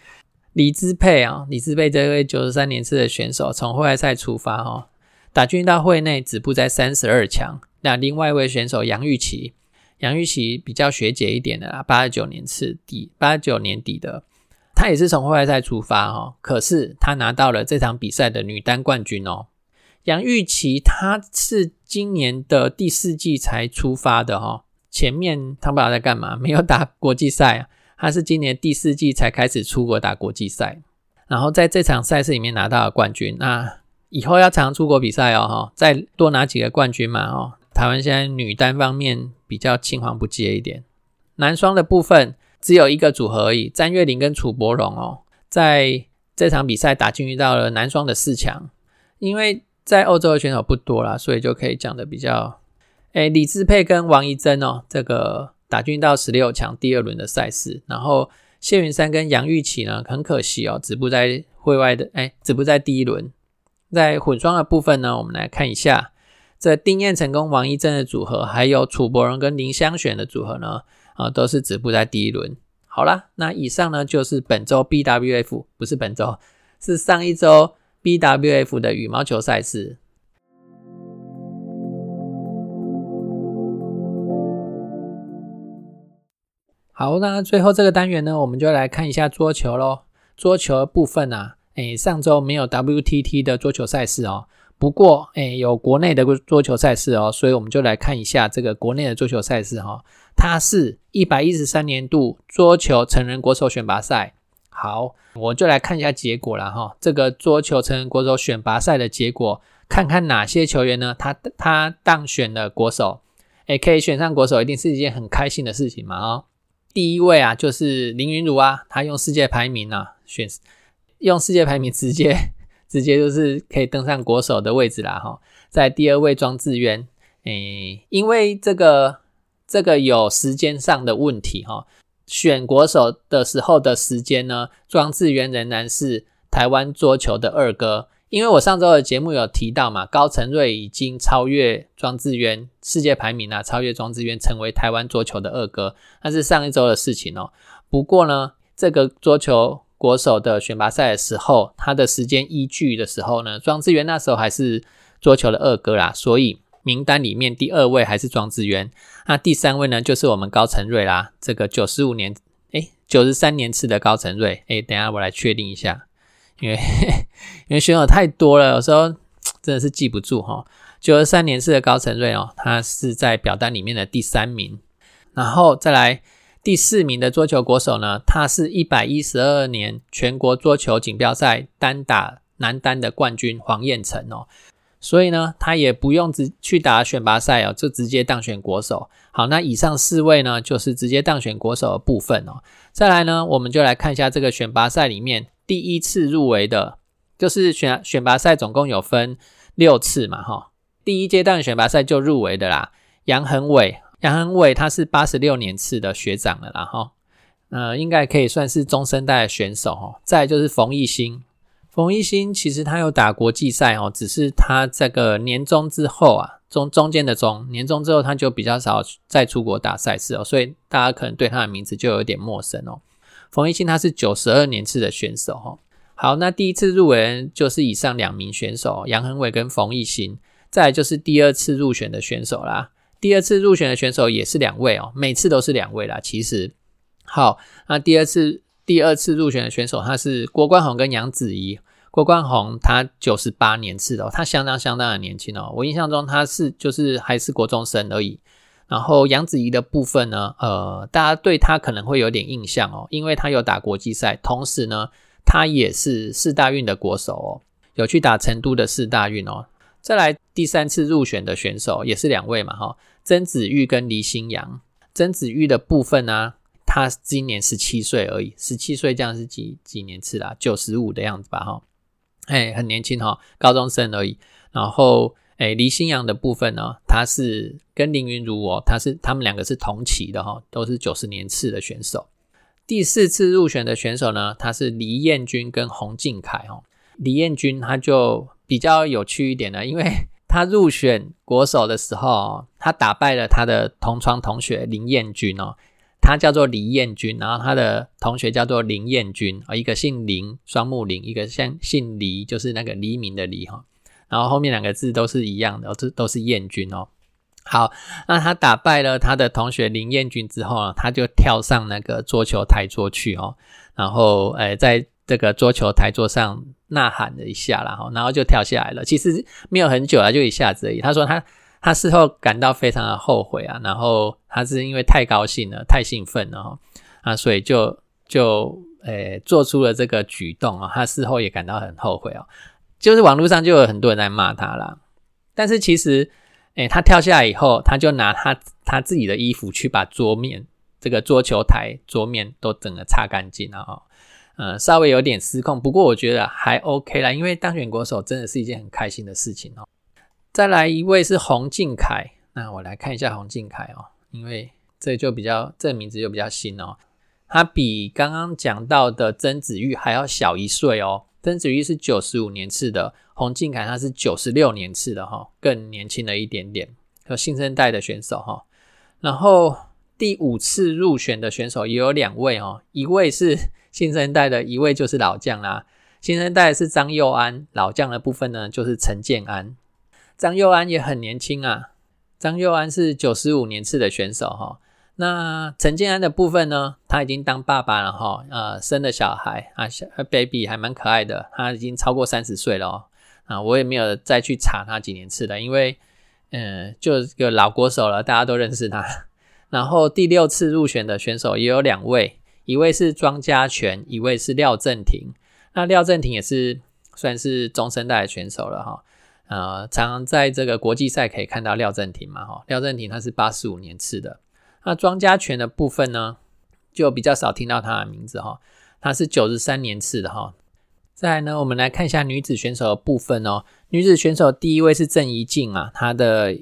李姿佩啊，李姿佩这位九十三年次的选手，从会外赛出发哈，打进到会内止步在三十二强。那另外一位选手杨玉琪，杨玉琪比较学姐一点的啦，八十九年次底，八九年底的。她也是从户外赛出发哈，可是她拿到了这场比赛的女单冠军哦。杨玉琪她是今年的第四季才出发的哈，前面她不知道在干嘛，没有打国际赛啊。他是今年第四季才开始出国打国际赛，然后在这场赛事里面拿到了冠军。那以后要常出国比赛哦哈，再多拿几个冠军嘛哦。台湾现在女单方面比较青黄不接一点，男双的部分。只有一个组合而已，詹月玲跟楚博荣哦，在这场比赛打进遇到了男双的四强。因为在欧洲的选手不多啦，所以就可以讲的比较，哎，李智佩跟王怡珍哦，这个打进到十六强第二轮的赛事。然后谢云山跟杨玉琪呢，很可惜哦，止步在会外的，哎，止步在第一轮。在混双的部分呢，我们来看一下这丁彦成功、王一正的组合，还有楚博荣跟林香璇的组合呢。啊，都是止步在第一轮。好了，那以上呢就是本周 BWF，不是本周，是上一周 BWF 的羽毛球赛事。好，那最后这个单元呢，我们就来看一下桌球喽。桌球部分啊，诶，上周没有 WTT 的桌球赛事哦，不过诶，有国内的桌球赛事哦，所以我们就来看一下这个国内的桌球赛事哈。它是一百一十三年度桌球成人国手选拔赛。好，我就来看一下结果了哈。这个桌球成人国手选拔赛的结果，看看哪些球员呢？他他当选了国手，诶，可以选上国手，一定是一件很开心的事情嘛哦。第一位啊，就是林云儒啊，他用世界排名啊选，用世界排名直接直接就是可以登上国手的位置啦哈。在第二位庄智渊，诶，因为这个。这个有时间上的问题哈，选国手的时候的时间呢，庄智渊仍然是台湾桌球的二哥。因为我上周的节目有提到嘛，高承瑞已经超越庄智渊世界排名啊，超越庄智渊成为台湾桌球的二哥，那是上一周的事情哦。不过呢，这个桌球国手的选拔赛的时候，他的时间依据的时候呢，庄智渊那时候还是桌球的二哥啦，所以。名单里面第二位还是庄智渊，那第三位呢就是我们高承瑞啦。这个九十五年，哎，九十三年次的高承瑞，哎，等下我来确定一下，因为 因为选手太多了，有时候真的是记不住哈。九十三年次的高承瑞哦，他是在表单里面的第三名，然后再来第四名的桌球国手呢，他是一百一十二年全国桌球锦标赛单打男单的冠军黄彦成哦。所以呢，他也不用直去打选拔赛哦，就直接当选国手。好，那以上四位呢，就是直接当选国手的部分哦。再来呢，我们就来看一下这个选拔赛里面第一次入围的，就是选选拔赛总共有分六次嘛，哈。第一阶段选拔赛就入围的啦，杨恒伟，杨恒伟他是八十六年次的学长了啦，哈。呃，应该可以算是中生代的选手哦。再就是冯艺兴，冯艺兴其实他有打国际赛哦，只是他这个年终之后啊，中中间的中年终之后他就比较少再出国打赛事哦，所以大家可能对他的名字就有点陌生哦。冯艺兴他是九十二年次的选手哈。好，那第一次入围就是以上两名选手杨恒伟跟冯艺兴，再就是第二次入选的选手啦。第二次入选的选手也是两位哦，每次都是两位啦。其实，好，那第二次第二次入选的选手他是郭冠宏跟杨子怡。郭冠宏他九十八年次的，他相当相当的年轻哦。我印象中他是就是还是国中生而已。然后杨子怡的部分呢，呃，大家对他可能会有点印象哦，因为他有打国际赛，同时呢。他也是四大运的国手哦，有去打成都的四大运哦。再来第三次入选的选手也是两位嘛哈，曾子玉跟黎新阳。曾子玉的部分呢，他今年十七岁而已，十七岁这样是几几年次啦？九十五的样子吧哈，哎，很年轻哈，高中生而已。然后哎，黎新阳的部分呢，他是跟林云如哦，他是他们两个是同期的哈，都是九十年次的选手。第四次入选的选手呢，他是黎彦军跟洪敬凯哦。黎彦军他就比较有趣一点了，因为他入选国手的时候，他打败了他的同窗同学林彦君哦。他叫做李彦君，然后他的同学叫做林彦君啊，一个姓林，双木林，一个姓姓黎，就是那个黎明的黎哈。然后后面两个字都是一样的，这都是彦君哦。好，那他打败了他的同学林彦君之后呢，他就跳上那个桌球台桌去哦，然后诶，在这个桌球台桌上呐喊了一下然后然后就跳下来了。其实没有很久啊，就一下子而已。他说他他事后感到非常的后悔啊，然后他是因为太高兴了，太兴奋了哈啊，所以就就诶做出了这个举动啊。他事后也感到很后悔哦，就是网络上就有很多人在骂他啦，但是其实。哎，他跳下来以后，他就拿他他自己的衣服去把桌面这个桌球台桌面都整个擦干净了哈。呃，稍微有点失控，不过我觉得还 OK 啦，因为当选国手真的是一件很开心的事情哦。再来一位是洪敬凯，那我来看一下洪敬凯哦，因为这就比较这名字就比较新哦，他比刚刚讲到的曾子玉还要小一岁哦。曾子玉是九十五年次的，洪敬凯他是九十六年次的哈，更年轻了一点点，和新生代的选手哈。然后第五次入选的选手也有两位哦，一位是新生代的，一位就是老将啦。新生代是张佑安，老将的部分呢就是陈建安。张佑安也很年轻啊，张佑安是九十五年次的选手哈。那陈建安的部分呢？他已经当爸爸了哈，呃，生了小孩啊，小 baby 还蛮可爱的。他已经超过三十岁了哦，啊，我也没有再去查他几年次的，因为嗯，就个老国手了，大家都认识他。然后第六次入选的选手也有两位，一位是庄家权，一位是廖正廷。那廖正廷也是算是中生代的选手了哈，呃，常常在这个国际赛可以看到廖正廷嘛哈，廖正廷他是八十五年次的。那庄家权的部分呢，就比较少听到他的名字哈。他是九十三年次的哈。再来呢，我们来看一下女子选手的部分哦。女子选手第一位是郑怡静啊，她的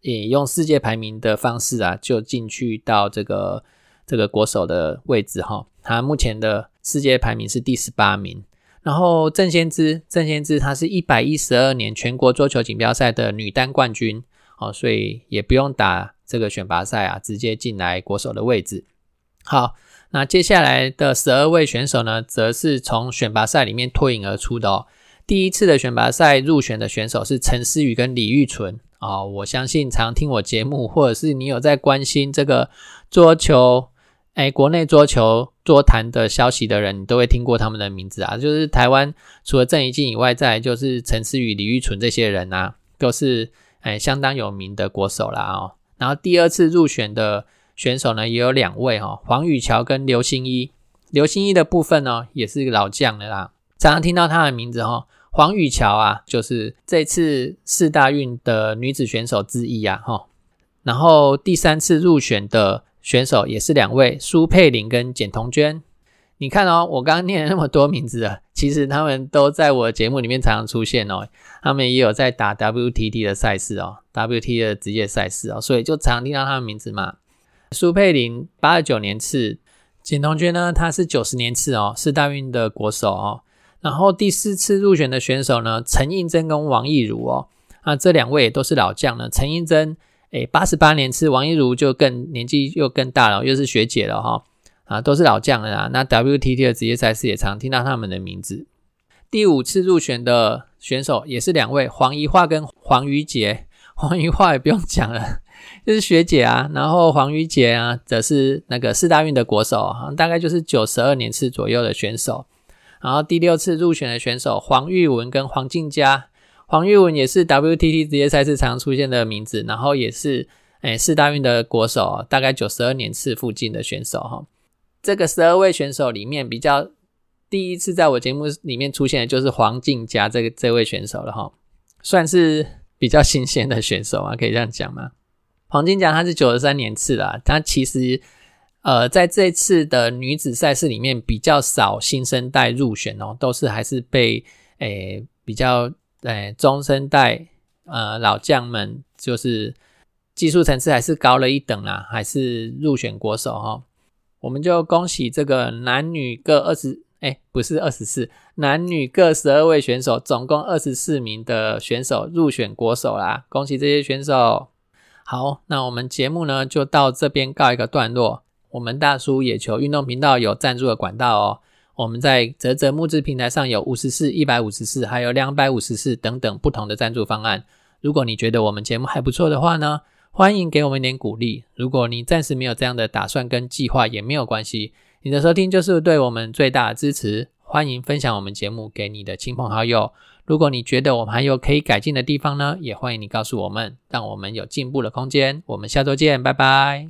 也用世界排名的方式啊，就进去到这个这个国手的位置哈。他目前的世界排名是第十八名。然后郑先知，郑先知她是一百一十二年全国桌球锦标赛的女单冠军哦，所以也不用打。这个选拔赛啊，直接进来国手的位置。好，那接下来的十二位选手呢，则是从选拔赛里面脱颖而出的哦。第一次的选拔赛入选的选手是陈思雨跟李玉纯啊。我相信常听我节目，或者是你有在关心这个桌球，哎，国内桌球桌坛的消息的人，你都会听过他们的名字啊。就是台湾除了郑怡静以外，再就是陈思雨、李玉纯这些人啊，都是哎相当有名的国手啦哦。然后第二次入选的选手呢，也有两位哈，黄宇桥跟刘星一。刘星一的部分呢，也是老将的啦，常常听到他的名字哈。黄宇桥啊，就是这次四大运的女子选手之一啊哈。然后第三次入选的选手也是两位，苏佩玲跟简彤娟。你看哦，我刚刚念了那么多名字啊，其实他们都在我节目里面常常出现哦。他们也有在打 WTT 的赛事哦，WTT 的职业赛事哦，所以就常听到他们名字嘛。苏佩林八十九年次，简彤娟呢，她是九十年次哦，是大运的国手哦。然后第四次入选的选手呢，陈映真跟王艺如哦，啊，这两位都是老将了。陈映真，诶，八十八年次，王一如就更年纪又更大了，又是学姐了哈，啊，都是老将了啊。那 WTT 的职业赛事也常听到他们的名字。第五次入选的选手也是两位，黄怡桦跟黄瑜杰。黄怡桦也不用讲了。就是学姐啊，然后黄瑜杰啊，则是那个四大运的国手，大概就是九十二年次左右的选手。然后第六次入选的选手黄玉文跟黄静佳，黄玉文也是 WTT 职业赛事常出现的名字，然后也是诶四大运的国手，大概九十二年次附近的选手哈。这个十二位选手里面，比较第一次在我节目里面出现的就是黄静佳这个这位选手了哈，算是比较新鲜的选手啊，可以这样讲吗？黄金甲她是九十三年次啦，她其实呃在这次的女子赛事里面比较少新生代入选哦，都是还是被诶比较诶中生代呃老将们就是技术层次还是高了一等啦，还是入选国手哈。我们就恭喜这个男女各二十哎不是二十四，男女各十二位选手，总共二十四名的选手入选国手啦，恭喜这些选手。好，那我们节目呢就到这边告一个段落。我们大叔野球运动频道有赞助的管道哦。我们在泽泽募资平台上有五十四、一百五十四，还有两百五十四等等不同的赞助方案。如果你觉得我们节目还不错的话呢，欢迎给我们一点鼓励。如果你暂时没有这样的打算跟计划也没有关系，你的收听就是对我们最大的支持。欢迎分享我们节目给你的亲朋好友。如果你觉得我们还有可以改进的地方呢，也欢迎你告诉我们，让我们有进步的空间。我们下周见，拜拜。